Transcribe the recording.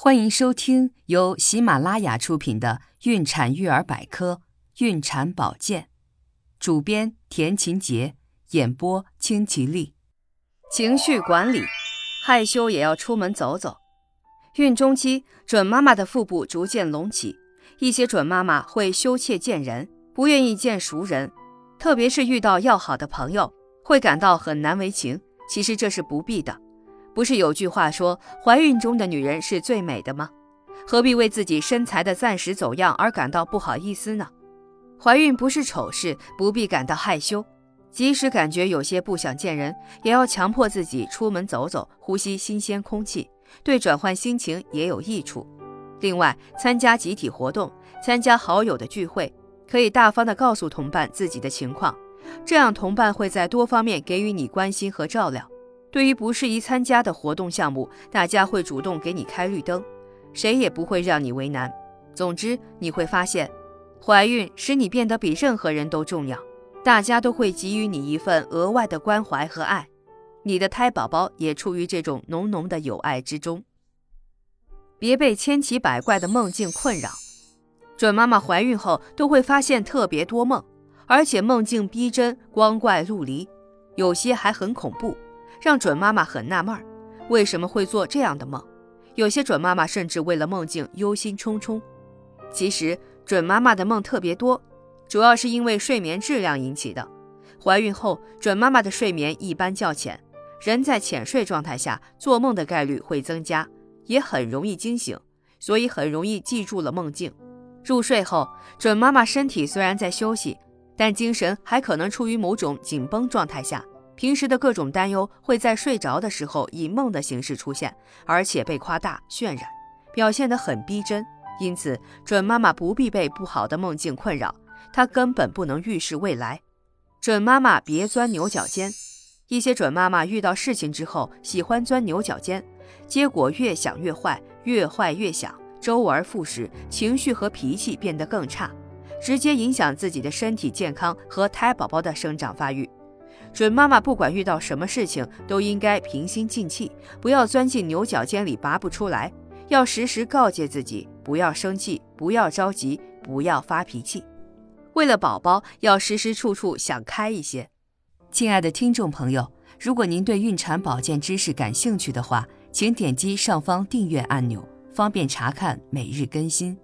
欢迎收听由喜马拉雅出品的《孕产育儿百科·孕产保健》，主编田勤杰，演播清吉丽。情绪管理，害羞也要出门走走。孕中期，准妈妈的腹部逐渐隆起，一些准妈妈会羞怯见人，不愿意见熟人，特别是遇到要好的朋友，会感到很难为情。其实这是不必的。不是有句话说，怀孕中的女人是最美的吗？何必为自己身材的暂时走样而感到不好意思呢？怀孕不是丑事，不必感到害羞。即使感觉有些不想见人，也要强迫自己出门走走，呼吸新鲜空气，对转换心情也有益处。另外，参加集体活动，参加好友的聚会，可以大方地告诉同伴自己的情况，这样同伴会在多方面给予你关心和照料。对于不适宜参加的活动项目，大家会主动给你开绿灯，谁也不会让你为难。总之，你会发现，怀孕使你变得比任何人都重要，大家都会给予你一份额外的关怀和爱，你的胎宝宝也处于这种浓浓的友爱之中。别被千奇百怪的梦境困扰。准妈妈怀孕后都会发现特别多梦，而且梦境逼真、光怪陆离，有些还很恐怖。让准妈妈很纳闷儿，为什么会做这样的梦？有些准妈妈甚至为了梦境忧心忡忡。其实，准妈妈的梦特别多，主要是因为睡眠质量引起的。怀孕后，准妈妈的睡眠一般较浅，人在浅睡状态下做梦的概率会增加，也很容易惊醒，所以很容易记住了梦境。入睡后，准妈妈身体虽然在休息，但精神还可能处于某种紧绷状态下。平时的各种担忧会在睡着的时候以梦的形式出现，而且被夸大渲染，表现得很逼真。因此，准妈妈不必被不好的梦境困扰，她根本不能预示未来。准妈妈别钻牛角尖。一些准妈妈遇到事情之后喜欢钻牛角尖，结果越想越坏，越坏越想，周而复始，情绪和脾气变得更差，直接影响自己的身体健康和胎宝宝的生长发育。准妈妈不管遇到什么事情，都应该平心静气，不要钻进牛角尖里拔不出来。要时时告诫自己，不要生气，不要着急，不要发脾气。为了宝宝，要时时处处想开一些。亲爱的听众朋友，如果您对孕产保健知识感兴趣的话，请点击上方订阅按钮，方便查看每日更新。